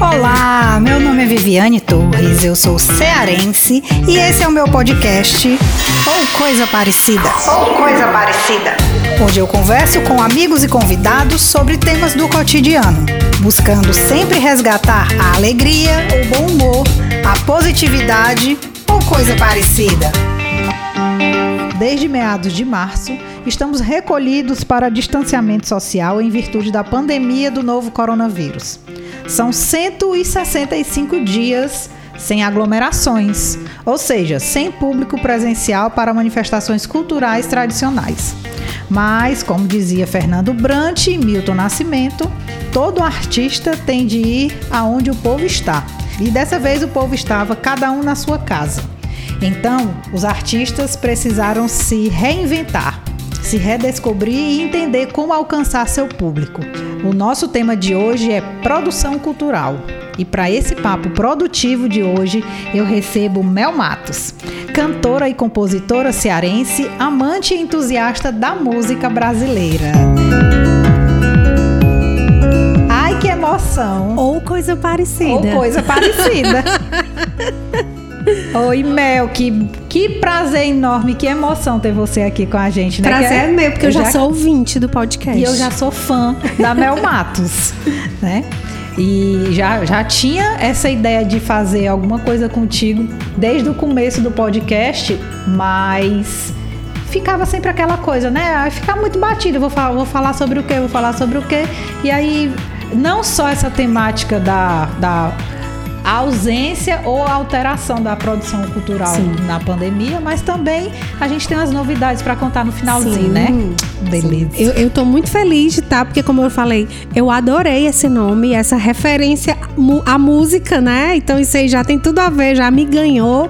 Olá, meu nome é Viviane Torres, eu sou cearense e esse é o meu podcast Ou Coisa Parecida. Ou Coisa Parecida. Onde eu converso com amigos e convidados sobre temas do cotidiano, buscando sempre resgatar a alegria, o bom humor, a positividade ou coisa parecida. Desde meados de março, estamos recolhidos para distanciamento social em virtude da pandemia do novo coronavírus. São 165 dias sem aglomerações, ou seja, sem público presencial para manifestações culturais tradicionais. Mas, como dizia Fernando Brant e Milton Nascimento, todo artista tem de ir aonde o povo está. E dessa vez o povo estava cada um na sua casa. Então, os artistas precisaram se reinventar se redescobrir e entender como alcançar seu público. O nosso tema de hoje é produção cultural. E para esse papo produtivo de hoje, eu recebo Mel Matos, cantora e compositora cearense, amante e entusiasta da música brasileira. Ai, que emoção! Ou coisa parecida. Ou coisa parecida. Oi, Mel, que, que prazer enorme, que emoção ter você aqui com a gente, né? Prazer é meu, porque eu, eu já, já sou ouvinte do podcast. E eu já sou fã da Mel Matos, né? E já, já tinha essa ideia de fazer alguma coisa contigo desde o começo do podcast, mas ficava sempre aquela coisa, né? Aí ficar muito batido. Vou falar, vou falar sobre o quê? Vou falar sobre o quê? E aí, não só essa temática da, da a ausência ou a alteração da produção cultural Sim. na pandemia, mas também a gente tem as novidades para contar no finalzinho, Sim. né? Beleza. Eu, eu tô muito feliz de estar, tá, porque como eu falei, eu adorei esse nome, essa referência à música, né? Então isso aí já tem tudo a ver, já me ganhou.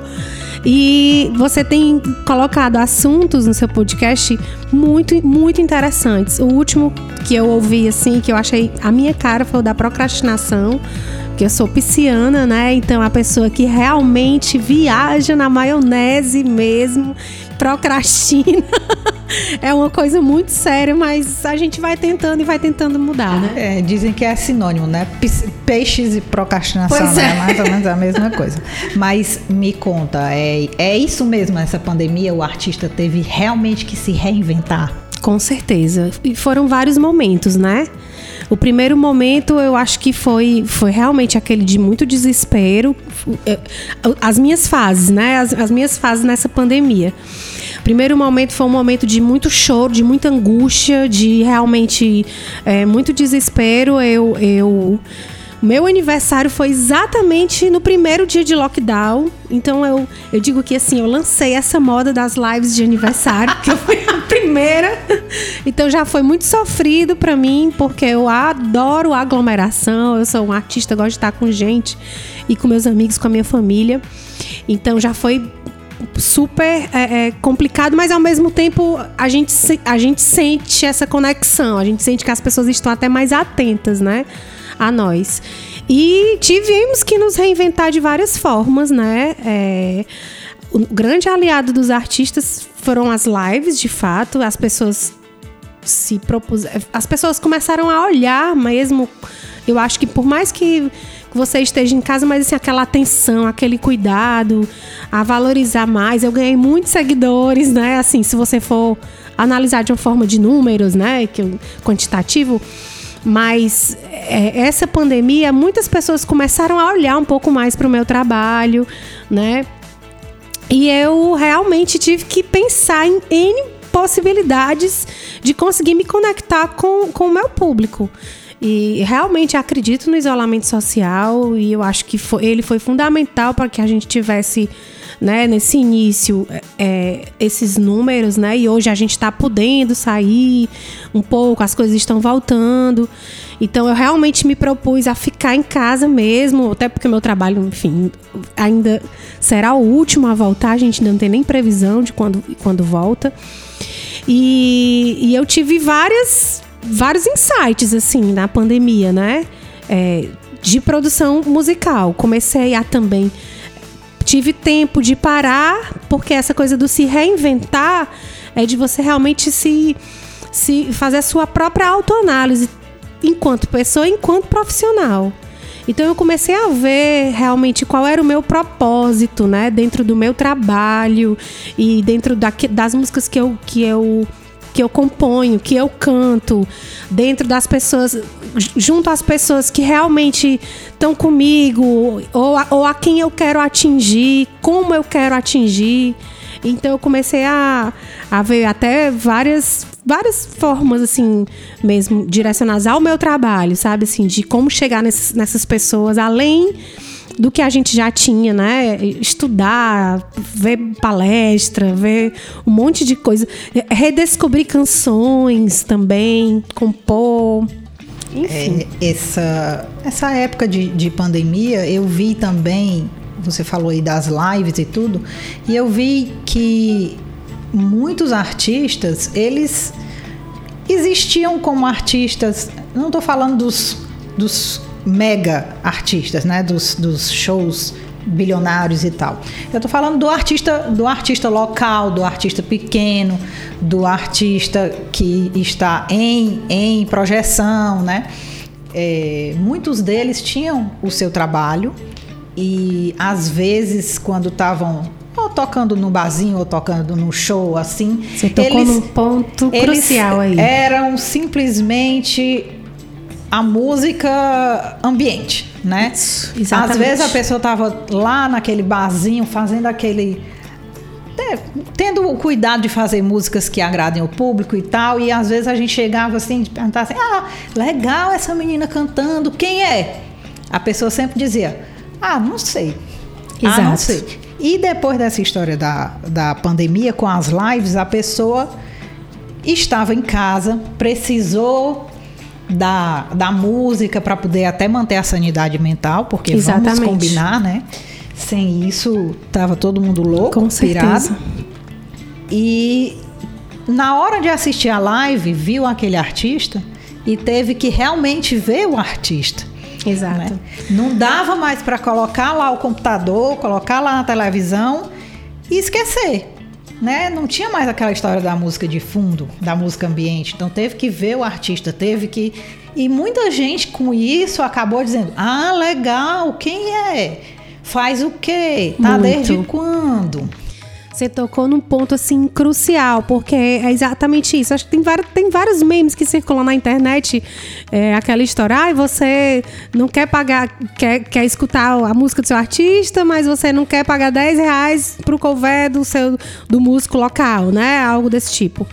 E você tem colocado assuntos no seu podcast muito, muito interessantes. O último que eu ouvi, assim, que eu achei a minha cara foi o da procrastinação porque eu sou pisciana, né? Então a pessoa que realmente viaja na maionese mesmo, procrastina. é uma coisa muito séria, mas a gente vai tentando e vai tentando mudar, né? É, dizem que é sinônimo, né? Peixes e procrastinação, pois né? É. Mais ou menos a mesma coisa. Mas me conta, é, é isso mesmo, essa pandemia? O artista teve realmente que se reinventar? Com certeza. E foram vários momentos, né? O primeiro momento eu acho que foi, foi realmente aquele de muito desespero. É, as minhas fases, né? As, as minhas fases nessa pandemia. O primeiro momento foi um momento de muito choro, de muita angústia, de realmente é, muito desespero. Eu. eu meu aniversário foi exatamente no primeiro dia de lockdown. Então eu, eu digo que assim, eu lancei essa moda das lives de aniversário, que eu fui a primeira. Então já foi muito sofrido para mim, porque eu adoro aglomeração. Eu sou um artista, gosto de estar com gente e com meus amigos, com a minha família. Então já foi super é, é, complicado, mas ao mesmo tempo a gente, a gente sente essa conexão, a gente sente que as pessoas estão até mais atentas, né? A nós. E tivemos que nos reinventar de várias formas, né? É, o grande aliado dos artistas foram as lives, de fato. As pessoas se propuseram. As pessoas começaram a olhar mesmo. Eu acho que por mais que você esteja em casa, mas assim, aquela atenção, aquele cuidado, a valorizar mais. Eu ganhei muitos seguidores, né? Assim, se você for analisar de uma forma de números, né? Que quantitativo mas é, essa pandemia, muitas pessoas começaram a olhar um pouco mais para o meu trabalho, né? E eu realmente tive que pensar em possibilidades de conseguir me conectar com, com o meu público. E realmente acredito no isolamento social e eu acho que foi, ele foi fundamental para que a gente tivesse né, nesse início é, esses números, né? E hoje a gente está podendo sair um pouco, as coisas estão voltando. Então eu realmente me propus a ficar em casa mesmo, até porque meu trabalho, enfim, ainda será o último a voltar, a gente ainda não tem nem previsão de quando, quando volta. E, e eu tive várias, vários insights, assim, na pandemia, né? É, de produção musical. Comecei a também tive tempo de parar, porque essa coisa do se reinventar é de você realmente se, se fazer a sua própria autoanálise enquanto pessoa, enquanto profissional. Então eu comecei a ver realmente qual era o meu propósito, né, dentro do meu trabalho e dentro da, das músicas que eu, que eu que eu componho, que eu canto, dentro das pessoas, junto às pessoas que realmente estão comigo, ou a, ou a quem eu quero atingir, como eu quero atingir. Então eu comecei a, a ver até várias, várias formas, assim, mesmo direcionadas ao meu trabalho, sabe? Assim, de como chegar nesses, nessas pessoas, além do que a gente já tinha, né? Estudar, ver palestra, ver um monte de coisa. Redescobrir canções também, compor. Enfim. É, essa, essa época de, de pandemia, eu vi também você falou aí das lives e tudo, e eu vi que muitos artistas, eles existiam como artistas, não estou falando dos, dos mega artistas, né, dos, dos shows bilionários e tal. Eu estou falando do artista, do artista local, do artista pequeno, do artista que está em, em projeção, né? É, muitos deles tinham o seu trabalho e às vezes, quando estavam ou tocando no barzinho ou tocando no show, assim. Você tocou eles, num ponto crucial aí. Eram simplesmente a música ambiente, né? Isso, exatamente. Às vezes a pessoa estava lá naquele barzinho fazendo aquele é, tendo o cuidado de fazer músicas que agradem o público e tal, e às vezes a gente chegava assim, de perguntar assim: "Ah, legal essa menina cantando, quem é?" A pessoa sempre dizia: ah, não sei. Exato. Ah, não sei. E depois dessa história da, da pandemia com as lives, a pessoa estava em casa, precisou da, da música para poder até manter a sanidade mental, porque Exatamente. vamos combinar, né? Sem isso, tava todo mundo louco, Com pirado. E na hora de assistir a live, viu aquele artista e teve que realmente ver o artista. Exato. Né? Não dava mais para colocar lá o computador, colocar lá na televisão e esquecer. Né? Não tinha mais aquela história da música de fundo, da música ambiente. Então teve que ver o artista, teve que. E muita gente com isso acabou dizendo: Ah, legal, quem é? Faz o quê? Tá Muito. desde quando? Você tocou num ponto assim crucial, porque é exatamente isso. Acho que tem, vários, tem vários memes que circulam na internet. É, aquela história, ah, você não quer pagar, quer, quer escutar a música do seu artista, mas você não quer pagar 10 reais pro cover do seu do músico local, né? Algo desse tipo.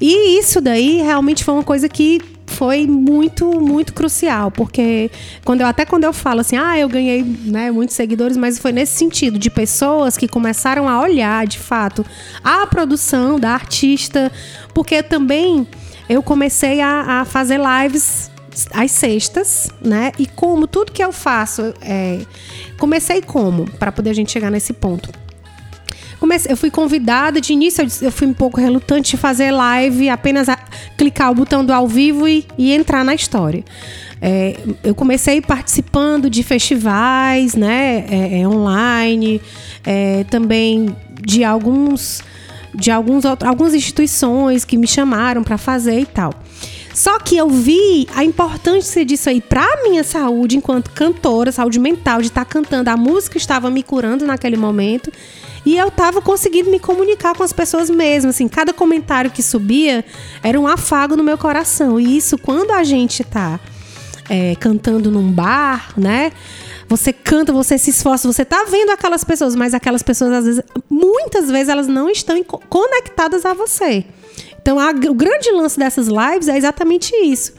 E isso daí realmente foi uma coisa que foi muito, muito crucial, porque quando eu, até quando eu falo assim, ah, eu ganhei né, muitos seguidores, mas foi nesse sentido, de pessoas que começaram a olhar de fato a produção da artista, porque também eu comecei a, a fazer lives às sextas, né? E como tudo que eu faço, é, comecei como para poder a gente chegar nesse ponto comecei, eu fui convidada, de início eu fui um pouco relutante de fazer live, apenas clicar o botão do ao vivo e, e entrar na história. É, eu comecei participando de festivais, né, é, é, online, é, também de alguns de alguns algumas instituições que me chamaram para fazer e tal. Só que eu vi a importância disso aí para minha saúde enquanto cantora, saúde mental, de estar tá cantando. A música estava me curando naquele momento. E eu tava conseguindo me comunicar com as pessoas mesmo, assim, cada comentário que subia era um afago no meu coração. E isso, quando a gente tá é, cantando num bar, né? Você canta, você se esforça, você tá vendo aquelas pessoas, mas aquelas pessoas, às vezes, muitas vezes, elas não estão conectadas a você. Então, a, o grande lance dessas lives é exatamente isso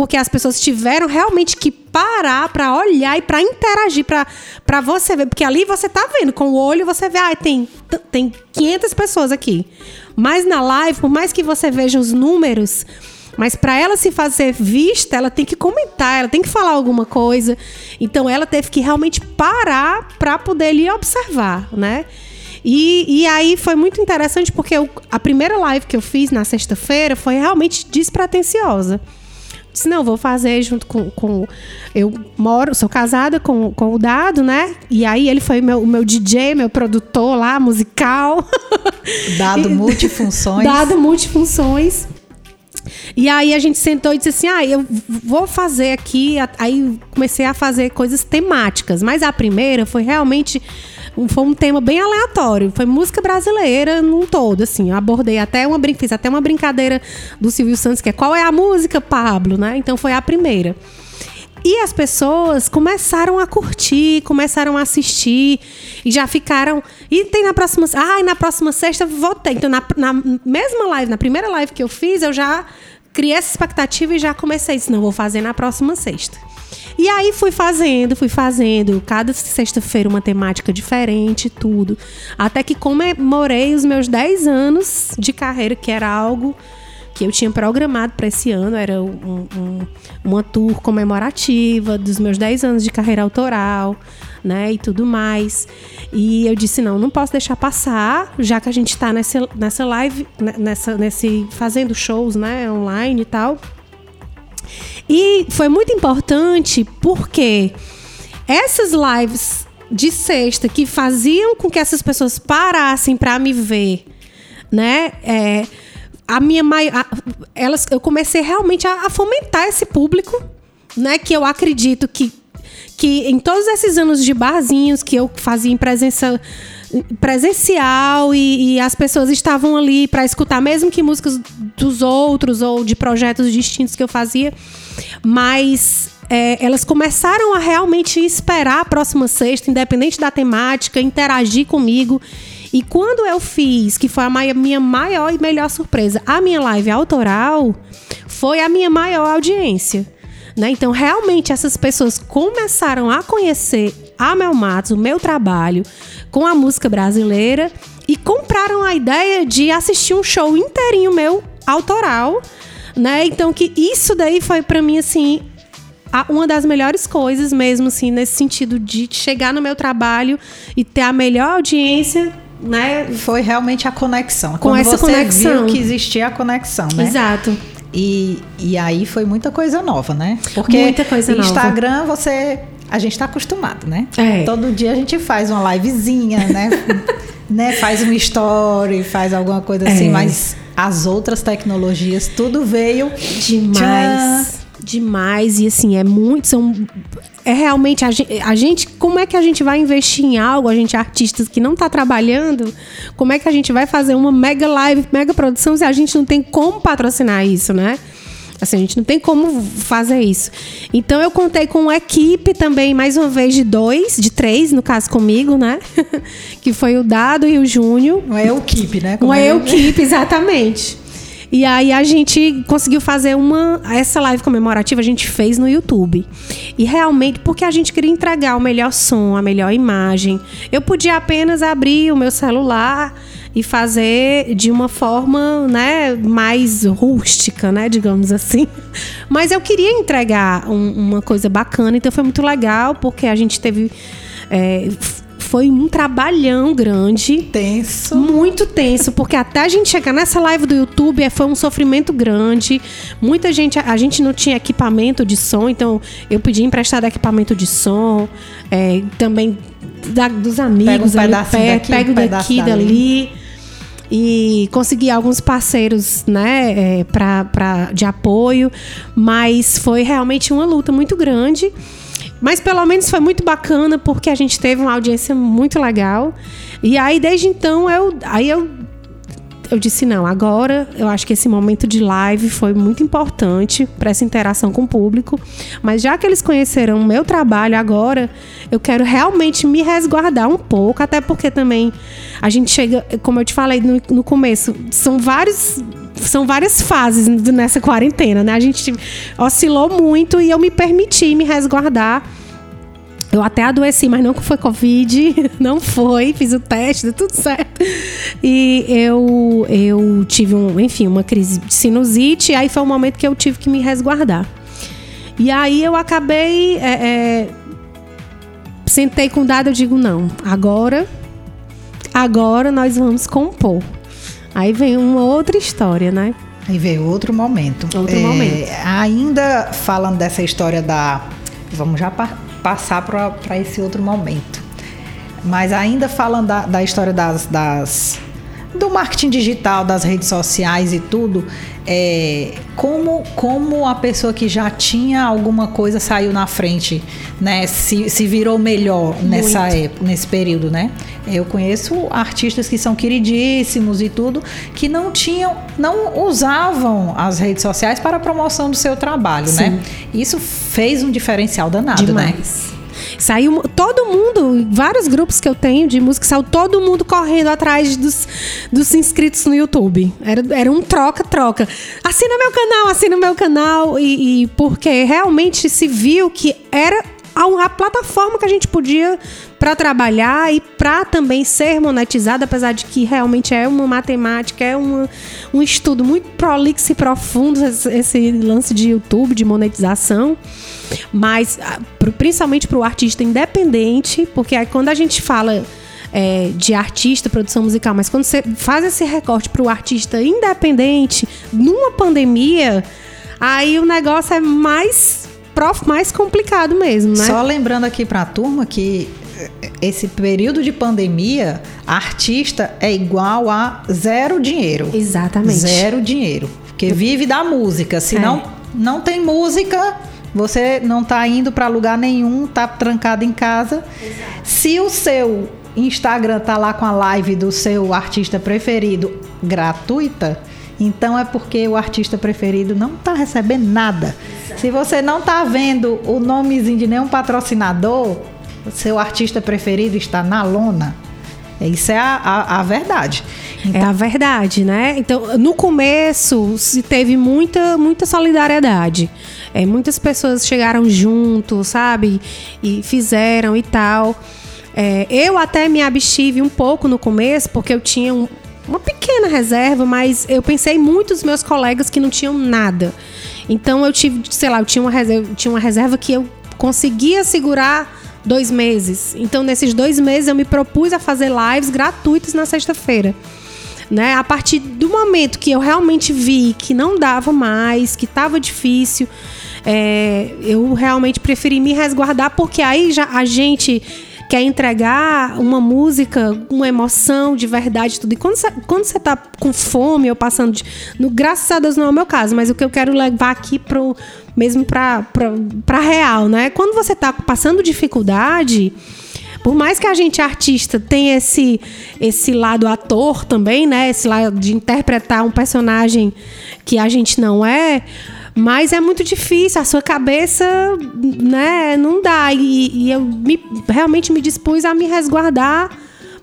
porque as pessoas tiveram realmente que parar para olhar e para interagir, para você ver, porque ali você tá vendo com o olho, você vê, ah, tem tem 500 pessoas aqui. Mas na live, por mais que você veja os números, mas para ela se fazer vista, ela tem que comentar, ela tem que falar alguma coisa. Então ela teve que realmente parar para poder lhe observar, né? E, e aí foi muito interessante porque eu, a primeira live que eu fiz na sexta-feira foi realmente despretensiosa. Disse, não, vou fazer junto com, com. Eu moro, sou casada com, com o Dado, né? E aí ele foi meu, o meu DJ, meu produtor lá, musical. Dado multifunções. Dado multifunções. E aí a gente sentou e disse assim: ah, eu vou fazer aqui. Aí comecei a fazer coisas temáticas. Mas a primeira foi realmente. Foi um tema bem aleatório. Foi música brasileira num todo, assim. Eu abordei até uma fiz até uma brincadeira do Silvio Santos, que é qual é a música, Pablo, né? Então foi a primeira. E as pessoas começaram a curtir, começaram a assistir e já ficaram. E tem na próxima. Ah, na próxima sexta votei. Então, na, na mesma live, na primeira live que eu fiz, eu já criei essa expectativa e já comecei. Disse, não, vou fazer na próxima sexta. E aí fui fazendo, fui fazendo, cada sexta-feira uma temática diferente, tudo. Até que comemorei os meus 10 anos de carreira, que era algo que eu tinha programado para esse ano, era um, um, uma tour comemorativa dos meus 10 anos de carreira autoral, né, e tudo mais. E eu disse, não, não posso deixar passar, já que a gente está nessa, nessa live, né, nessa, nesse, fazendo shows, né, online e tal. E foi muito importante porque essas lives de sexta que faziam com que essas pessoas parassem para me ver, né, é, a minha maior. Elas, eu comecei realmente a, a, fomentar esse público, né? Que eu acredito que, que em todos esses anos de barzinhos que eu fazia em presença presencial e, e as pessoas estavam ali para escutar, mesmo que músicas dos outros ou de projetos distintos que eu fazia, mas é, elas começaram a realmente esperar a próxima sexta, independente da temática, interagir comigo. E quando eu fiz, que foi a minha maior e melhor surpresa, a minha live autoral, foi a minha maior audiência. Né? Então, realmente, essas pessoas começaram a conhecer a Mel Matos, o meu trabalho com a música brasileira e compraram a ideia de assistir um show inteirinho meu autoral, né? Então que isso daí foi para mim assim uma das melhores coisas mesmo assim nesse sentido de chegar no meu trabalho e ter a melhor audiência né? Foi realmente a conexão. Com Quando essa você conexão. viu que existia a conexão, né? Exato. E, e aí foi muita coisa nova, né? Porque muita coisa Instagram nova. você a gente está acostumado, né? É. Todo dia a gente faz uma livezinha, né? né? Faz uma story, faz alguma coisa assim, é. mas as outras tecnologias tudo veio. Demais. Tchan, demais. E assim é muito são é realmente a gente, a gente, como é que a gente vai investir em algo a gente artistas que não está trabalhando como é que a gente vai fazer uma mega live mega produção se a gente não tem como patrocinar isso né Assim, a gente não tem como fazer isso. Então eu contei com uma equipe também, mais uma vez, de dois, de três, no caso comigo, né? que foi o Dado e o Júnior. Uma equipe, né? Como uma é equipe, exatamente. E aí a gente conseguiu fazer uma. Essa live comemorativa a gente fez no YouTube. E realmente, porque a gente queria entregar o melhor som, a melhor imagem. Eu podia apenas abrir o meu celular e fazer de uma forma, né, mais rústica, né, digamos assim. Mas eu queria entregar um, uma coisa bacana, então foi muito legal porque a gente teve é, foi um trabalhão grande. Tenso. Muito tenso, porque até a gente chegar nessa live do YouTube é, foi um sofrimento grande. Muita gente, a gente não tinha equipamento de som, então eu pedi emprestado equipamento de som. É, também da, dos amigos pega um ali, pé, daqui, pego um daqui, dali. E consegui alguns parceiros, né, é, pra, pra, de apoio, mas foi realmente uma luta muito grande. Mas pelo menos foi muito bacana porque a gente teve uma audiência muito legal. E aí desde então eu aí eu eu disse não, agora eu acho que esse momento de live foi muito importante para essa interação com o público, mas já que eles conheceram o meu trabalho agora, eu quero realmente me resguardar um pouco, até porque também a gente chega, como eu te falei no, no começo, são vários são várias fases nessa quarentena, né? A gente oscilou muito e eu me permiti me resguardar. Eu até adoeci, mas não foi Covid, não foi, fiz o teste, deu tudo certo. E eu, eu tive, um, enfim, uma crise de sinusite, e aí foi o momento que eu tive que me resguardar. E aí eu acabei. É, é, sentei com o dado, eu digo, não, agora, agora nós vamos compor. Aí vem uma outra história, né? Aí veio outro momento. Outro é, momento. Ainda falando dessa história da. Vamos já pa passar para esse outro momento. Mas ainda falando da, da história das, das, do marketing digital, das redes sociais e tudo, é, como, como a pessoa que já tinha alguma coisa saiu na frente, né? Se, se virou melhor nessa época, nesse período, né? Eu conheço artistas que são queridíssimos e tudo, que não tinham, não usavam as redes sociais para a promoção do seu trabalho, né? Sim. né? Isso fez um diferencial danado, né? Demais. né? Saiu todo mundo, vários grupos que eu tenho de música, saiu todo mundo correndo atrás dos, dos inscritos no YouTube. Era, era um troca-troca. Assina meu canal, assina meu canal. E, e porque realmente se viu que era a, a plataforma que a gente podia para trabalhar e para também ser monetizada, apesar de que realmente é uma matemática, é uma, um estudo muito prolixo e profundo esse, esse lance de YouTube, de monetização. Mas ah, principalmente para o artista independente, porque aí quando a gente fala é, de artista, produção musical, mas quando você faz esse recorte para o artista independente numa pandemia, aí o negócio é mais prof, mais complicado mesmo, né? Só lembrando aqui para a turma que eh, esse período de pandemia, artista é igual a zero dinheiro. Exatamente. Zero dinheiro. Porque vive da música. Se é. não, não tem música, você não está indo para lugar nenhum, está trancado em casa. Exato. Se o seu Instagram tá lá com a live do seu artista preferido gratuita, então é porque o artista preferido não está recebendo nada. Exato. Se você não está vendo o nomezinho de nenhum patrocinador, o seu artista preferido está na lona. Isso é a, a, a verdade. Então, é a verdade, né? Então, no começo, se teve muita, muita solidariedade. É, muitas pessoas chegaram junto, sabe? E fizeram e tal. É, eu até me abstive um pouco no começo, porque eu tinha um, uma pequena reserva, mas eu pensei muito nos meus colegas que não tinham nada. Então eu tive, sei lá, eu tinha uma reserva, tinha uma reserva que eu conseguia segurar dois meses. Então, nesses dois meses, eu me propus a fazer lives gratuitas na sexta-feira. Né? A partir do momento que eu realmente vi que não dava mais, que estava difícil, é, eu realmente preferi me resguardar, porque aí já a gente quer entregar uma música, uma emoção de verdade, tudo. E quando você, quando você tá com fome ou passando de. No, graças a Deus não é o meu caso, mas o que eu quero levar aqui pro. Mesmo pra real, né? Quando você tá passando dificuldade. Por mais que a gente artista tenha esse esse lado ator também, né? Esse lado de interpretar um personagem que a gente não é, mas é muito difícil, a sua cabeça, né, não dá. E, e eu me, realmente me dispus a me resguardar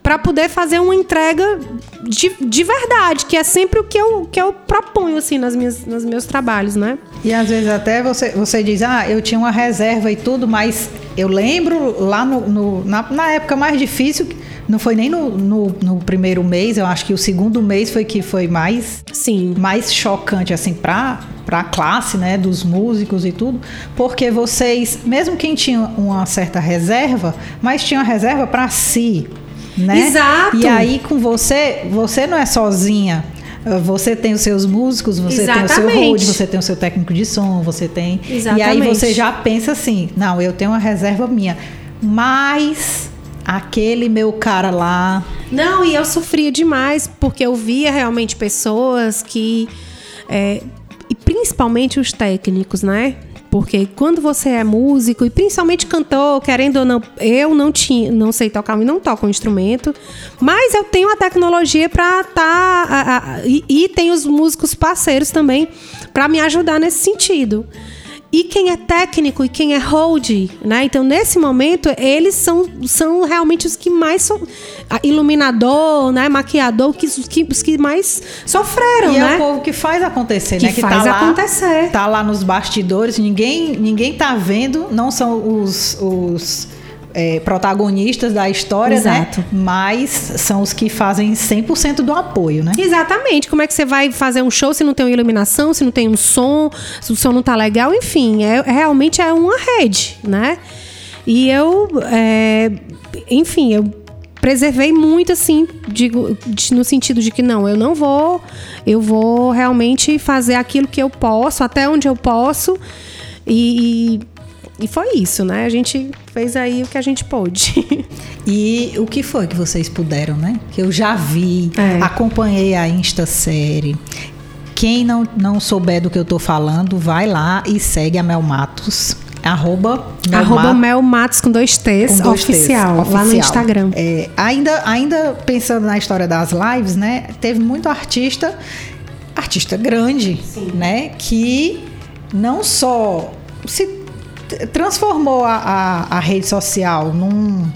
para poder fazer uma entrega de, de verdade, que é sempre o que eu, que eu proponho, assim, nas minhas, nos meus trabalhos, né? E às vezes até você, você diz, ah, eu tinha uma reserva e tudo, mas eu lembro lá no, no na, na época mais difícil não foi nem no, no, no, primeiro mês, eu acho que o segundo mês foi que foi mais sim mais chocante assim para para a classe, né, dos músicos e tudo, porque vocês, mesmo quem tinha uma certa reserva, mas tinha uma reserva para si, né? Exato. E aí com você, você não é sozinha. Você tem os seus músicos, você Exatamente. tem o seu road, você tem o seu técnico de som, você tem. Exatamente. E aí você já pensa assim: não, eu tenho uma reserva minha. Mas aquele meu cara lá. Não, e eu sofria demais, porque eu via realmente pessoas que. É, e principalmente os técnicos, né? Porque quando você é músico e principalmente cantor, querendo ou não, eu não tinha, não sei tocar e não toco um instrumento, mas eu tenho a tecnologia para tá e, e tem os músicos parceiros também para me ajudar nesse sentido. E quem é técnico e quem é hold, né? Então, nesse momento, eles são, são realmente os que mais são. Iluminador, né? Maquiador, que, os, que, os que mais sofreram, e né? é o povo que faz acontecer, que né? Que faz tá acontecer. Lá, tá lá nos bastidores, ninguém, ninguém tá vendo, não são os, os é, protagonistas da história, né? Exato. né? Mas são os que fazem 100% do apoio, né? Exatamente. Como é que você vai fazer um show se não tem uma iluminação, se não tem um som, se o som não tá legal? Enfim, é, realmente é uma rede, né? E eu, é, enfim, eu preservei muito assim, digo, no sentido de que não, eu não vou, eu vou realmente fazer aquilo que eu posso, até onde eu posso. E, e foi isso, né? A gente fez aí o que a gente pôde. E o que foi que vocês puderam, né? Que eu já vi, É. acompanhei a Insta série. Quem não, não souber do que eu tô falando, vai lá e segue a Mel Matos. Arroba Mel Arroba. Mel Matos com dois T's, Com dois T's, oficial, lá no. Instagram. É, ainda, ainda pensando na história das lives, né? Teve muito artista, artista grande, né? Que não só se transformou a, a, a rede social num,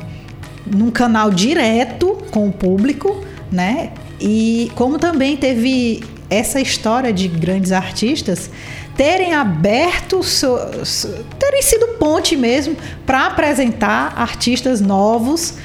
num canal direto com o público, né? E como também teve essa história de grandes artistas terem aberto, so- so- terem sido ponte mesmo para apresentar artistas novos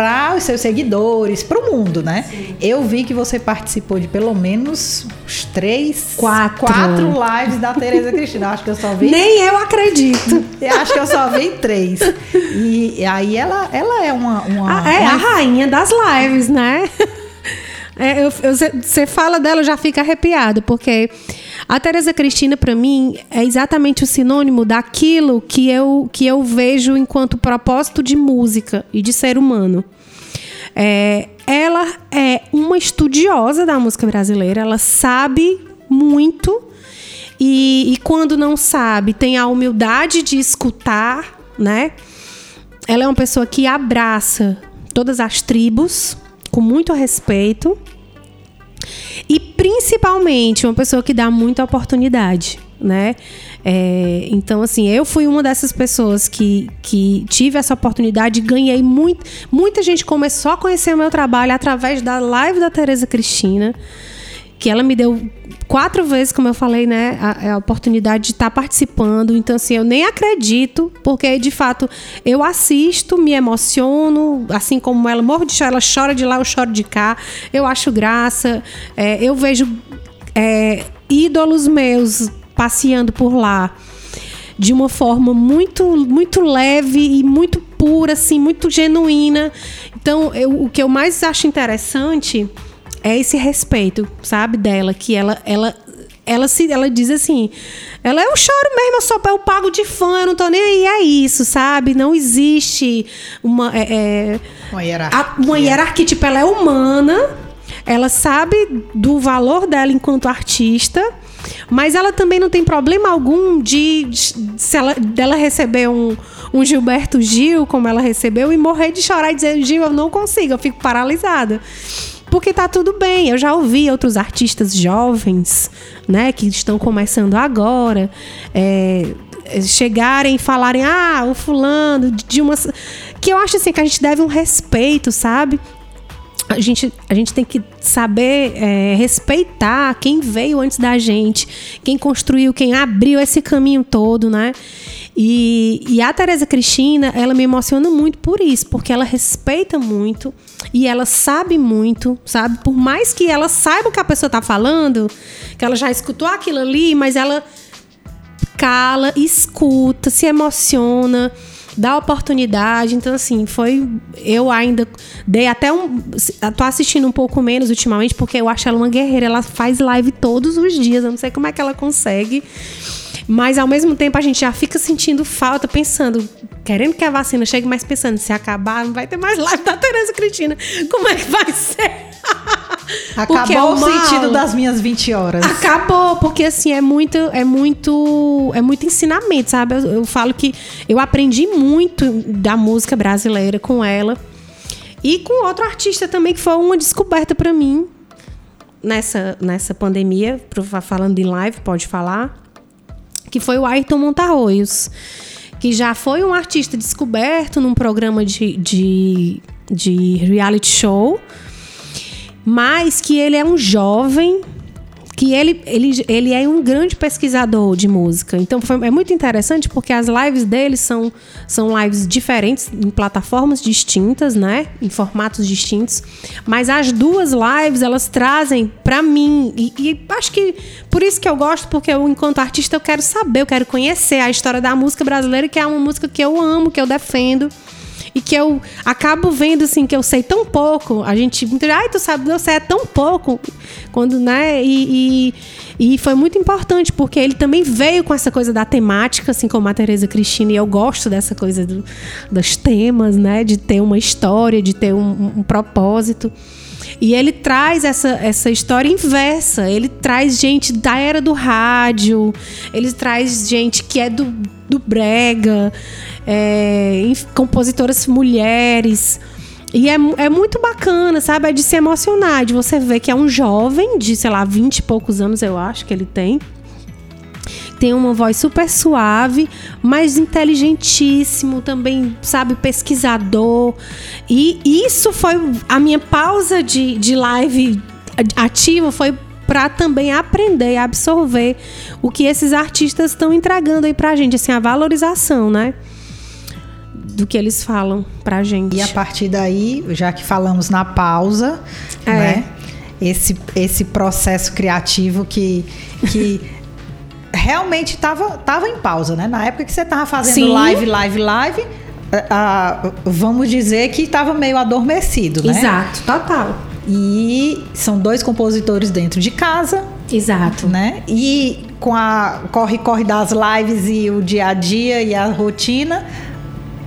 para os seus seguidores, para o mundo, né? Eu vi que você participou de pelo menos uns três, Quatro. quatro lives da Tereza Cristina. Acho que eu só vi Nem eu acredito. eu acho que eu só vi três. E aí ela, ela é uma. uma Ah, é a uma- rainha das lives, né? É, Você fala dela, eu já fica arrepiado, porque a Tereza Cristina, para mim, é exatamente o sinônimo daquilo que eu, que eu vejo enquanto propósito de música e de ser humano. É, ela é uma estudiosa da música brasileira, ela sabe muito e, e quando não sabe, tem a humildade de escutar, né? Ela é uma pessoa que abraça todas as tribos com muito respeito e principalmente uma pessoa que dá muita oportunidade, né? É, então, assim, eu fui uma dessas pessoas que, que tive essa oportunidade ganhei muito. Muita gente começou a conhecer o meu trabalho através da live da Tereza Cristina, que ela me deu quatro vezes, como eu falei, né, a, a oportunidade de estar participando. Então, assim, eu nem acredito, porque de fato eu assisto, me emociono, assim como ela morre de chorar, ela chora de lá, eu choro de cá. Eu acho graça. É, eu vejo é, ídolos meus passeando por lá de uma forma muito muito leve e muito pura assim muito genuína então eu- o que eu mais acho interessante é esse respeito sabe dela que ela ela ela se ela diz assim ela eu choro mesmo eu sou eu pago de fã eu não tô nem aí é isso sabe não existe uma é, é, Uma hierarquia. a- uma hierarquia, tipo, ela é humana, ela sabe do valor dela enquanto artista, mas ela também não tem problema algum de, de- se ela, dela receber um, um Gilberto Gil, como ela recebeu, e morrer de chorar e dizer, Gil, eu não consigo, eu fico paralisada. Porque tá tudo bem. Eu já ouvi outros artistas jovens, né, que estão começando agora, é, chegarem e falarem, ah, o fulano de uma. Que eu acho assim que a gente deve um respeito, sabe? A gente, a gente tem que saber é, respeitar quem veio antes da gente, quem construiu, quem abriu esse caminho todo, né? E, e a Tereza Cristina, ela me emociona muito por isso, porque ela respeita muito e ela sabe muito, sabe? Por mais que ela saiba o que a pessoa tá falando, que ela já escutou aquilo ali, mas ela cala, escuta, se emociona, dá oportunidade. Então, assim, foi. Eu ainda dei até um. Tô assistindo um pouco menos ultimamente, porque eu acho ela uma guerreira. Ela faz live todos os dias. Eu não sei como é que ela consegue. Mas ao mesmo tempo a gente já fica sentindo falta, pensando, querendo que a vacina chegue, mas pensando, se acabar, não vai ter mais live da Tereza Cristina. Como é que vai ser? Acabou é o sentido das minhas 20 horas. Acabou, porque assim, é muito, é muito, é muito ensinamento, sabe? Eu, eu falo que eu aprendi muito da música brasileira com ela. E com outro artista também, que foi uma descoberta pra mim nessa, nessa pandemia, falando em live, pode falar, que foi o Ayrton Montarroios, que já foi um artista descoberto num programa de, de, de reality show, mas que ele é um jovem que ele, ele, ele é um grande pesquisador de música. Então foi, é muito interessante porque as lives dele são, são lives diferentes, em plataformas distintas, né? Em formatos distintos. Mas as duas lives, elas trazem pra mim. E, e acho que por isso que eu gosto, porque eu, enquanto artista, eu quero saber, eu quero conhecer a história da música brasileira, que é uma música que eu amo, que eu defendo. E que eu acabo vendo assim que eu sei tão pouco. A gente, ai, tu sabe, você é tão pouco quando, né? E, e, e, foi muito importante porque ele também veio com essa coisa da temática, assim como a Teresa Cristina, e eu gosto dessa coisa do, dos temas, né? De ter uma história, de ter um, um propósito. E ele traz essa, essa história inversa. Ele traz gente da era do rádio, ele traz gente que é do, do brega, é, compositoras mulheres. E é, é muito bacana, sabe? É de se emocionar, de você ver que é um jovem de, sei lá, 20 e poucos anos, eu acho que ele tem tem uma voz super suave, mas inteligentíssimo, também, sabe, pesquisador. E isso foi a minha pausa de, de live ativa, foi para também aprender e absorver o que esses artistas estão entregando aí pra gente, assim, a valorização, né? Do que eles falam pra gente. E a partir daí, já que falamos na pausa, é. né? Esse, esse processo criativo que, que realmente estava tava em pausa, né? Na época que você estava fazendo Sim. live, live, live, vamos dizer que estava meio adormecido, né? Exato, total. E são dois compositores dentro de casa. Exato. Né? E com a corre-corre das lives e o dia a dia e a rotina,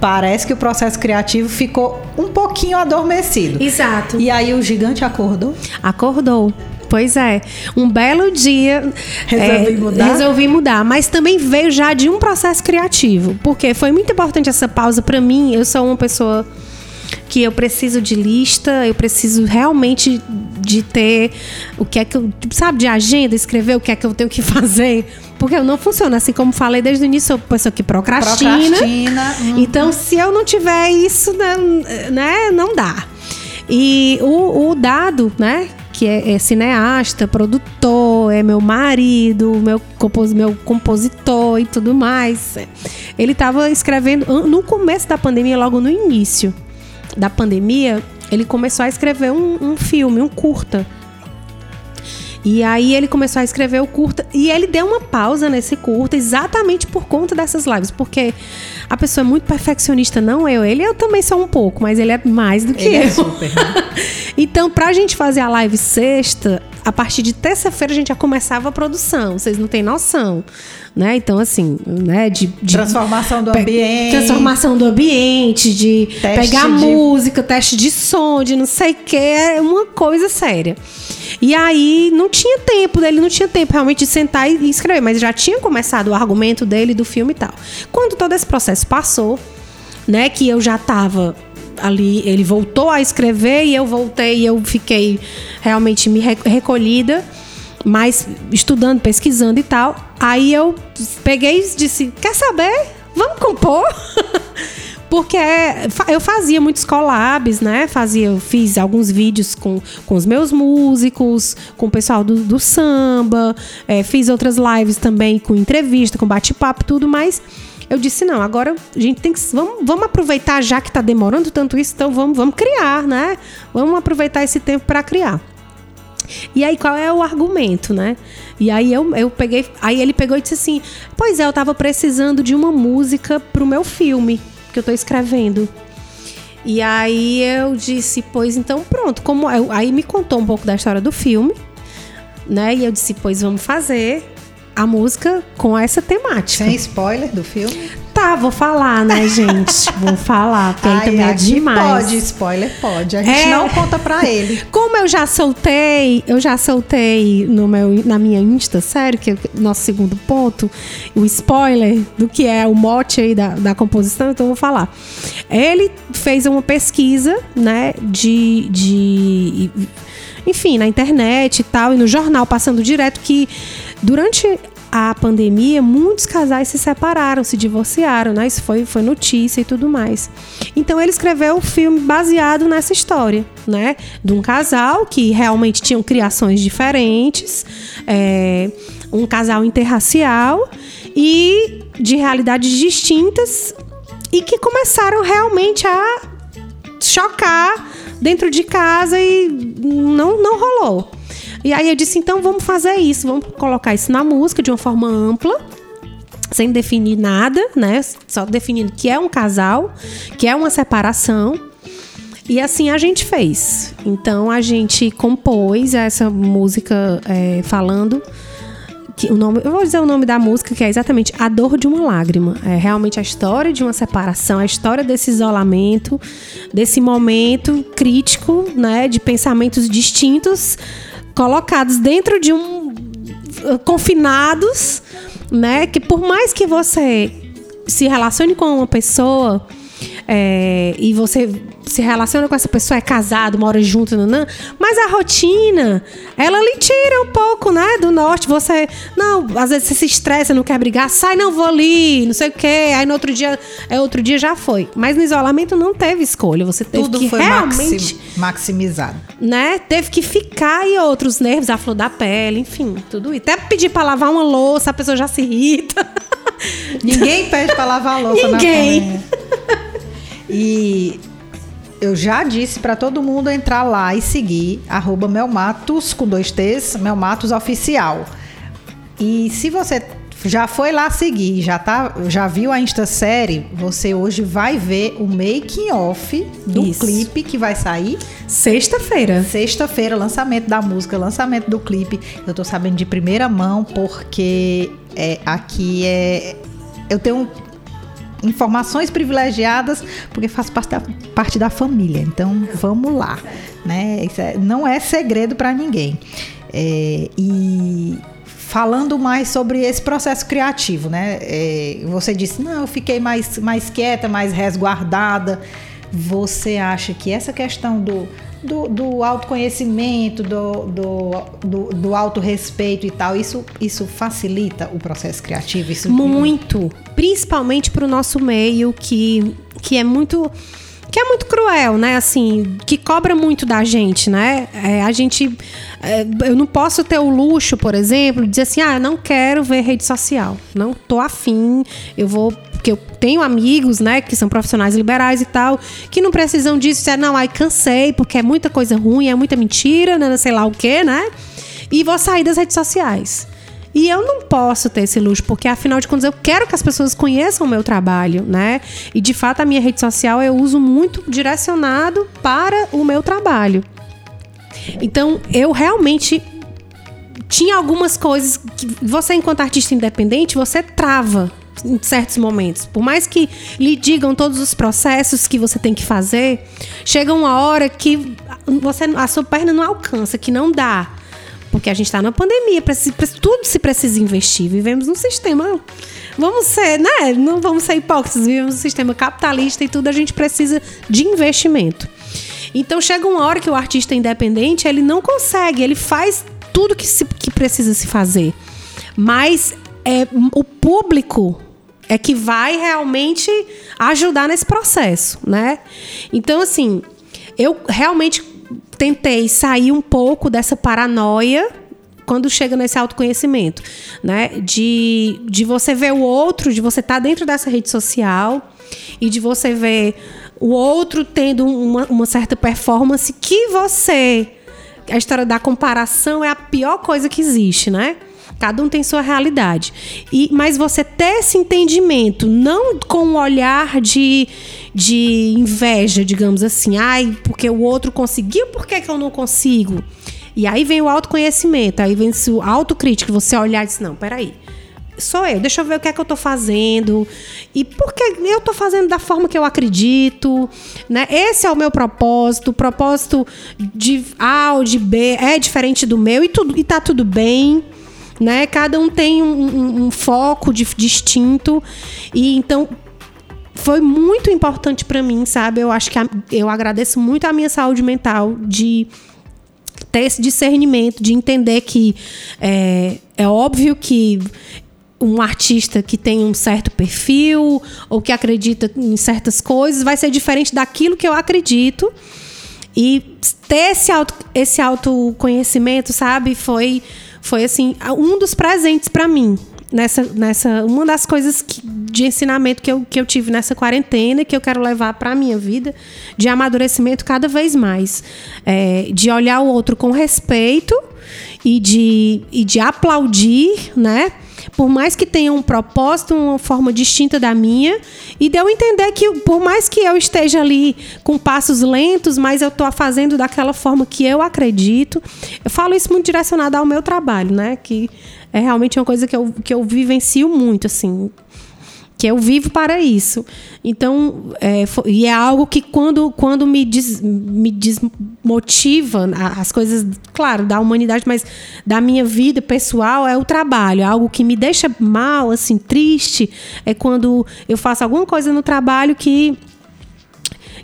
parece que o processo criativo ficou um pouquinho adormecido. Exato. E aí o gigante acordou? Acordou. Pois é. Um belo dia. Resolvi é, mudar? Resolvi mudar. Mas também veio já de um processo criativo. Porque foi muito importante essa pausa para mim. Eu sou uma pessoa que eu preciso de lista, eu preciso realmente de ter o que é que eu, sabe, de agenda, escrever o que é que eu tenho que fazer. Porque eu não funciona. Assim como falei desde o início, sou pessoa que procrastina. procrastina uhum. Então, se eu não tiver isso, né, né não dá. E o, o dado, né, que é, é, cineasta, produtor, é meu marido, meu, compos, meu compositor e tudo mais. Ele estava escrevendo no começo da pandemia, logo no início da pandemia, ele começou a escrever um, um filme, um curta. E aí ele começou a escrever o curta e ele deu uma pausa nesse curta exatamente por conta dessas lives, porque a pessoa é muito perfeccionista, não eu. Ele eu também sou um pouco, mas ele é mais do que ele é eu. É super, né? então, pra gente fazer a live sexta, a partir de terça-feira a gente já começava a produção, vocês não têm noção. Né? Então, assim, né? De, de transformação do ambiente. Transformação do ambiente, de pegar de... música, teste de som, de não sei o que, é uma coisa séria. E aí não tinha tempo, ele não tinha tempo realmente de sentar e escrever, mas já tinha começado o argumento dele do filme e tal. Quando todo esse processo passou, né, que eu já tava ali, ele voltou a escrever e eu voltei e eu fiquei realmente me recolhida, mas estudando, pesquisando e tal. Aí eu peguei e disse: "Quer saber? Vamos compor?" porque eu fazia muitos collabs, né? Fazia, eu fiz alguns vídeos com, com os meus músicos, com o pessoal do, do samba, é, fiz outras lives também com entrevista, com bate-papo, tudo, mas eu disse, não, agora a gente tem que. Vamos, vamos aproveitar, já que está demorando tanto isso, então vamos, vamos criar, né? Vamos aproveitar esse tempo para criar. E aí, qual é o argumento, né? E aí eu, eu peguei. Aí ele pegou e disse assim: Pois é, eu tava precisando de uma música pro meu filme que eu estou escrevendo. E aí eu disse, pois então pronto, como aí me contou um pouco da história do filme, né? E eu disse, pois vamos fazer a música com essa temática. Sem spoiler do filme? Tá, vou falar, né, gente? vou falar, porque Ai, aí também é demais. Pode, spoiler pode. A gente é... não conta pra ele. Como eu já soltei, eu já soltei no meu, na minha Insta, sério, que é o nosso segundo ponto, o spoiler do que é o mote aí da, da composição, então eu vou falar. Ele fez uma pesquisa, né, de, de enfim, na internet e tal, e no jornal, passando direto que durante a pandemia, muitos casais se separaram, se divorciaram, né? Isso foi, foi notícia e tudo mais. Então ele escreveu o filme baseado nessa história, né? De um casal que realmente tinham criações diferentes, é, um casal interracial e de realidades distintas e que começaram realmente a chocar dentro de casa e não, não rolou. E aí eu disse, então vamos fazer isso, vamos colocar isso na música de uma forma ampla. sem definir nada, né? Só definindo que é um casal, que é uma separação. E assim a gente fez. Então a gente compôs essa música é, falando que o nome, eu vou dizer o nome da música que é exatamente A Dor de uma Lágrima. É realmente a história de uma separação, a história desse isolamento, desse momento crítico, né, de pensamentos distintos colocados dentro de um confinados, né, que por mais que você se relacione com uma pessoa, é, e você se relaciona com essa pessoa, é casado, mora junto, nanã, mas a rotina, ela lhe tira um pouco, né, do norte. Você, não, às vezes você se estressa, não quer brigar, sai, não vou ali, não sei o quê. Aí no outro dia, é outro dia já foi. Mas no isolamento não teve escolha, você teve Tudo que foi realmente, maxi- maximizado. né, teve que ficar e outros nervos, a flor da pele, enfim, tudo isso. Até pedir pra lavar uma louça, a pessoa já se irrita. Ninguém pede pra lavar a louça Ninguém. na pandemia. E eu já disse pra todo mundo entrar lá e seguir arroba Melmatos com dois T's, Melmatos Oficial. E se você já foi lá seguir, já, tá, já viu a Insta série, você hoje vai ver o making off do Isso. clipe que vai sair Sexta-feira. Sexta-feira, lançamento da música, lançamento do clipe. Eu tô sabendo de primeira mão porque é, aqui é. Eu tenho informações privilegiadas porque faço parte da, parte da família. Então vamos lá. Né? Isso é- não é segredo para ninguém. É, e falando mais sobre esse processo criativo, né? É, você disse, não, eu fiquei mais, mais quieta, mais resguardada. Você acha que essa questão do, do, do autoconhecimento, do, do, do, do autorrespeito e tal, isso, isso facilita o processo criativo? Isso Muito. Principalmente pro nosso meio, que, que é muito. Que é muito cruel, né? Assim, que cobra muito da gente, né? É, a gente. é, eu não posso ter o luxo, por exemplo, de dizer assim: ah, não quero ver rede social. Não tô afim. Eu vou. Porque eu tenho amigos, né, que são profissionais liberais e tal, que não precisam disso. Disseram, não, ai, cansei, porque é muita coisa ruim, é muita mentira, né? Sei lá o quê, né? E vou sair das redes sociais. E eu não posso ter esse luxo, porque afinal de contas eu quero que as pessoas conheçam o meu trabalho, né? E de fato a minha rede social eu uso muito direcionado para o meu trabalho. Então eu realmente tinha algumas coisas que você, enquanto artista independente, você trava em certos momentos. Por mais que lhe digam todos os processos que você tem que fazer, chega uma hora que você, a sua perna não alcança, que não dá. Porque a gente está na pandemia, precisa, tudo se precisa investir. Vivemos num sistema. Vamos ser, né? Não vamos ser hipócritas, vivemos num sistema capitalista e tudo a gente precisa de investimento. Então chega uma hora que o artista independente ele não consegue, ele faz tudo que, se, que precisa se fazer. Mas é, o público é que vai realmente ajudar nesse processo, né? Então, assim, eu realmente tentei sair um pouco dessa paranoia quando chega nesse autoconhecimento, né? De, de você ver o outro, de você estar dentro dessa rede social e de você ver o outro tendo uma, uma certa performance que você. A história da comparação é a pior coisa que existe, né? Cada um tem sua realidade. E, mas você ter esse entendimento, não com um olhar de, de inveja, digamos assim, ai, porque o outro conseguiu, por que, que eu não consigo? E aí vem o autoconhecimento, aí vem o autocrítico, você olhar e dizer, não, peraí. Sou eu, deixa eu ver o que é que eu tô fazendo. E por que eu tô fazendo da forma que eu acredito, né? Esse é o meu propósito, o propósito de A ou de B é diferente do meu e, tudo, e tá tudo bem né? Cada um tem um, um- um foco di- distinto e então foi muito importante para mim, sabe? Eu acho que a- eu agradeço muito a minha saúde mental de ter esse discernimento, de entender que é, é óbvio que um artista que tem um certo perfil ou que acredita em certas coisas vai ser diferente daquilo que eu acredito. E ter esse, auto, esse autoconhecimento, sabe, foi, foi assim, um dos presentes para mim. Nessa, nessa, uma das coisas que- de ensinamento que eu, que eu tive nessa quarentena que eu quero levar para a minha vida, de amadurecimento cada vez mais. É, de olhar o outro com respeito e de, e de aplaudir, né? Por mais que tenha um propósito, uma forma distinta da minha, e deu entender que por mais que eu esteja ali com passos lentos, mas eu estou fazendo daquela forma que eu acredito. Eu falo isso muito direcionado ao meu trabalho, né? Que é realmente uma coisa que eu, que eu vivencio muito, assim que eu vivo para isso. Então, é, e é algo que quando, quando me, des, me desmotiva, as coisas, claro, da humanidade, mas da minha vida pessoal, é o trabalho. É algo que me deixa mal, assim, triste, é quando eu faço alguma coisa no trabalho que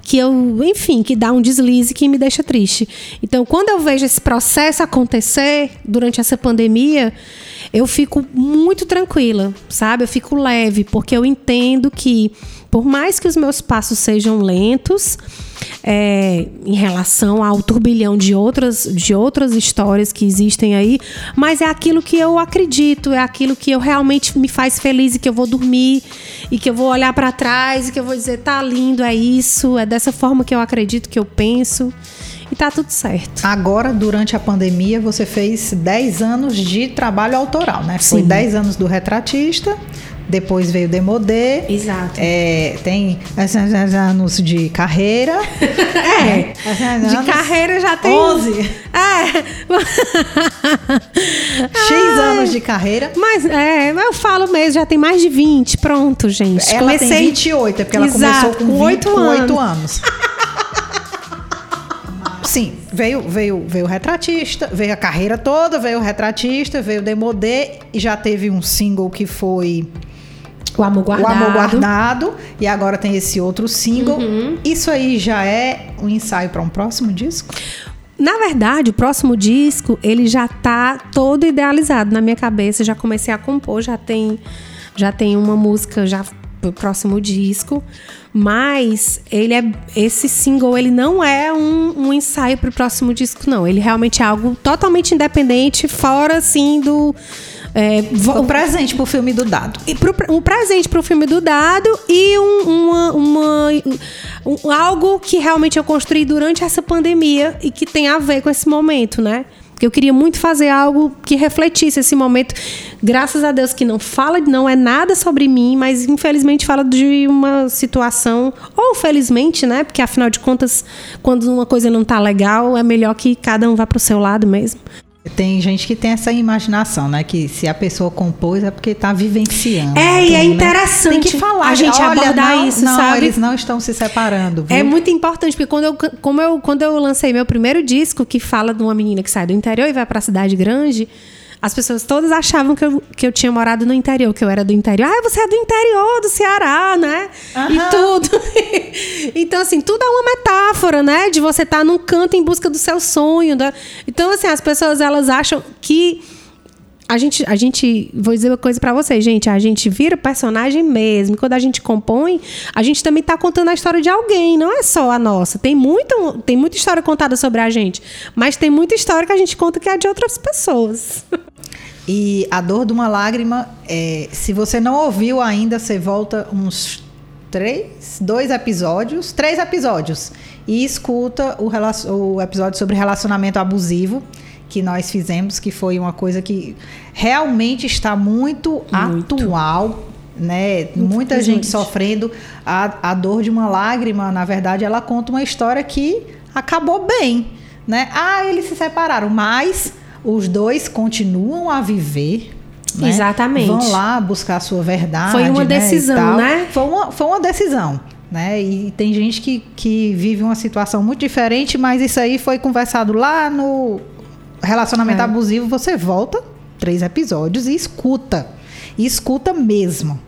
que eu, enfim, que dá um deslize que me deixa triste. Então, quando eu vejo esse processo acontecer durante essa pandemia, eu fico muito tranquila, sabe? Eu fico leve, porque eu entendo que, por mais que os meus passos sejam lentos, é, em relação ao turbilhão de outras, de outras histórias que existem aí, mas é aquilo que eu acredito, é aquilo que eu realmente me faz feliz e que eu vou dormir e que eu vou olhar para trás e que eu vou dizer tá lindo, é isso, é dessa forma que eu acredito, que eu penso e tá tudo certo. Agora, durante a pandemia, você fez 10 anos de trabalho autoral, né? Sim. Foi 10 anos do retratista, depois veio Demodê. Exato. É, tem anos de carreira. é, de carreira já tem. 11. É. X anos de carreira. Mas é, eu falo mesmo, já tem mais de 20. Pronto, gente. Ela Comecei... tem 28, é porque ela Exato, começou com, com 8 anos. 8 anos. Sim, veio, veio, veio o retratista, veio a carreira toda, veio o retratista, veio o Demodê e já teve um single que foi o Amor Guardado. O Amor Guardado. E agora tem esse outro single. Uhum. Isso aí já é um ensaio para um próximo disco? Na verdade, o próximo disco, ele já tá todo idealizado na minha cabeça. Já comecei a compor, já tem, já tem uma música já pro próximo disco. Mas ele é esse single ele não é um, um ensaio para o próximo disco não. Ele realmente é algo totalmente independente, fora assim do é, o presente pro filme do Dado. E pro, um presente pro filme do Dado e um, uma, uma um, algo que realmente eu construí durante essa pandemia e que tem a ver com esse momento, né? Porque eu queria muito fazer algo que refletisse esse momento. Graças a Deus que não fala, não é nada sobre mim, mas infelizmente fala de uma situação, ou felizmente, né? Porque afinal de contas, quando uma coisa não tá legal, é melhor que cada um vá pro seu lado mesmo. Tem gente que tem essa imaginação, né? Que se a pessoa compôs é porque está vivenciando. É, e é interessante tem que falar, a gente olha, abordar não, isso, não, sabe? Eles não estão se separando. Viu? É muito importante, porque quando eu, como eu, quando eu lancei meu primeiro disco, que fala de uma menina que sai do interior e vai para a cidade grande, as pessoas todas achavam que eu, que eu tinha morado no interior, que eu era do interior. Ah, você é do interior do Ceará, né? Uhum. E tudo. então, assim, tudo é uma metáfora, né? De você estar tá num canto em busca do seu sonho. Da... Então, assim, as pessoas elas acham que a gente, a gente, vou dizer uma coisa para vocês, gente, a gente vira personagem mesmo. Quando a gente compõe, a gente também tá contando a história de alguém, não é só a nossa. Tem muito, tem muita história contada sobre a gente, mas tem muita história que a gente conta que é de outras pessoas. E a dor de uma lágrima, é, se você não ouviu ainda, você volta uns três, dois episódios, três episódios e escuta o, o episódio sobre relacionamento abusivo que nós fizemos, que foi uma coisa que realmente está muito, muito. atual, né? Muita gente sofrendo a, a dor de uma lágrima. Na verdade, ela conta uma história que acabou bem, né? Ah, eles se separaram, mas os dois continuam a viver. Né? Exatamente. Vão lá buscar a sua verdade. Foi uma né, decisão, né? Foi uma, foi uma decisão. Né? E tem gente que, que vive uma situação muito diferente, mas isso aí foi conversado lá no relacionamento é. abusivo. Você volta três episódios e escuta. E escuta mesmo.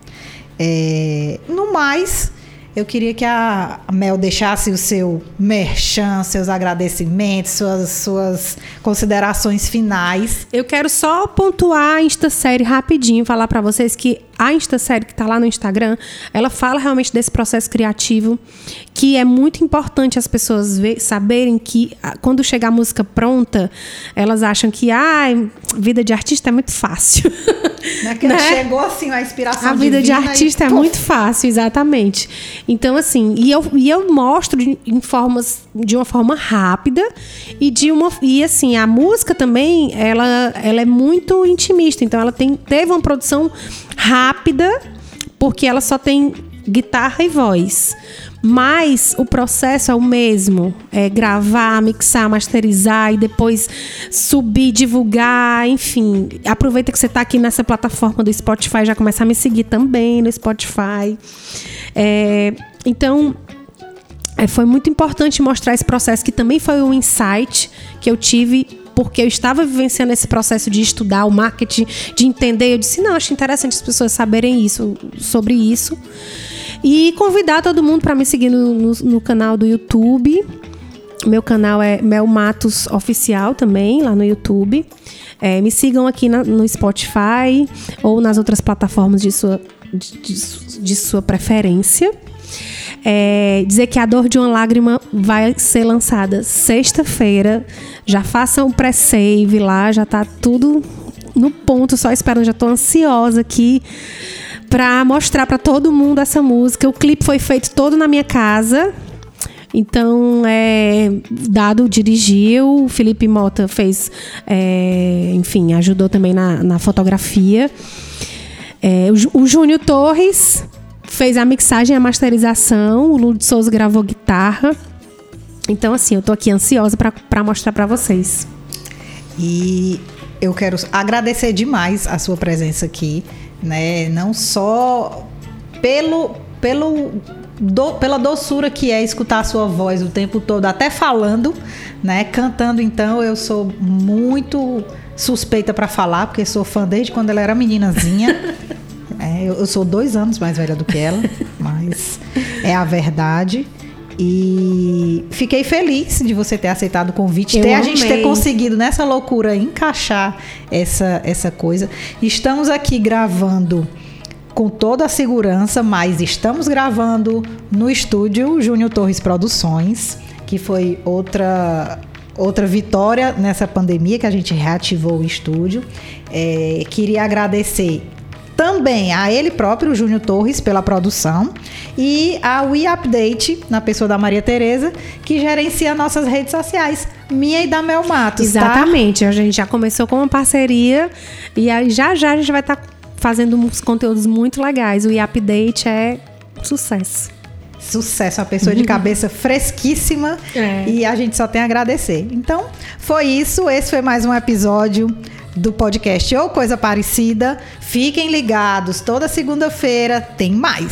É, no mais, eu queria que a Mel deixasse o seu merchan, seus agradecimentos, suas, suas considerações finais. Eu quero só pontuar a Instasérie rapidinho, falar para vocês que a Instasérie que está lá no Instagram, ela fala realmente desse processo criativo, que é muito importante as pessoas ver, saberem que quando chegar a música pronta, elas acham que ah, vida de artista é muito fácil. Né? né? Chegou assim a inspiração A vida de artista e, é muito fácil, exatamente. Então, assim, e eu, e eu mostro em formas, de uma forma rápida e de uma. E assim, a música também, ela, ela é muito intimista. Então, ela tem, teve uma produção rápida, porque ela só tem guitarra e voz. Mas o processo é o mesmo. É gravar, mixar, masterizar e depois subir, divulgar, enfim. Aproveita que você está aqui nessa plataforma do Spotify, já começa a me seguir também no Spotify. É, então, é, foi muito importante mostrar esse processo, que também foi um insight que eu tive porque eu estava vivenciando esse processo de estudar o marketing, de entender. Eu disse, não, acho interessante as pessoas saberem isso, sobre isso. E convidar todo mundo para me seguir no, no, no, canal do YouTube. Meu canal é Mel Matos Oficial também, lá no YouTube. É, me sigam aqui na, no Spotify ou nas outras plataformas de sua, de, de, de sua preferência. É, dizer que a dor de uma lágrima vai ser lançada sexta-feira. Já façam o pré-save lá, já tá tudo no ponto, só esperando. Já tô ansiosa aqui para mostrar para todo mundo essa música. O clipe foi feito todo na minha casa. Então, é, Dado dirigiu, Felipe Mota fez, é, enfim, ajudou também na, na fotografia. É, o, o Júnior Torres fez a mixagem e a masterização, o Lúcio Souza gravou guitarra. Então, assim, eu tô aqui ansiosa para mostrar para vocês. E eu quero agradecer demais a sua presença aqui né? Não só pelo, pelo do, pela doçura que é escutar a sua voz o tempo todo, até falando, né? Cantando, então, eu sou muito suspeita para falar, porque sou fã desde quando ela era meninazinha. é, eu, eu, sou dois anos mais velha do que ela, mas é a verdade. E fiquei feliz de você ter aceitado o convite, ter a gente ter conseguido nessa loucura encaixar essa, essa coisa. Estamos aqui gravando com toda a segurança, mas estamos gravando no estúdio Júnior Torres Produções, que foi outra outra vitória nessa pandemia que a gente reativou o estúdio. É, queria agradecer também a ele próprio, Júnior Torres, pela produção, e a We Update, na pessoa da Maria Tereza, que gerencia nossas redes sociais, minha e da Mel Matos. Tá? Exatamente, tá? a gente já começou com uma parceria e aí já já a gente vai estar tá fazendo uns conteúdos muito legais. O We Update é sucesso. Sucesso, uma pessoa de cabeça fresquíssima é. e a gente só tem a agradecer. Então, foi isso. Esse foi mais um episódio do podcast ou coisa parecida. Fiquem ligados, toda segunda-feira tem mais.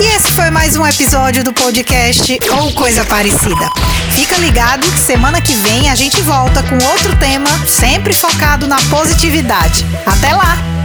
E esse foi mais um episódio do podcast ou coisa parecida. Fica ligado que semana que vem a gente volta com outro tema, sempre focado na positividade. Até lá!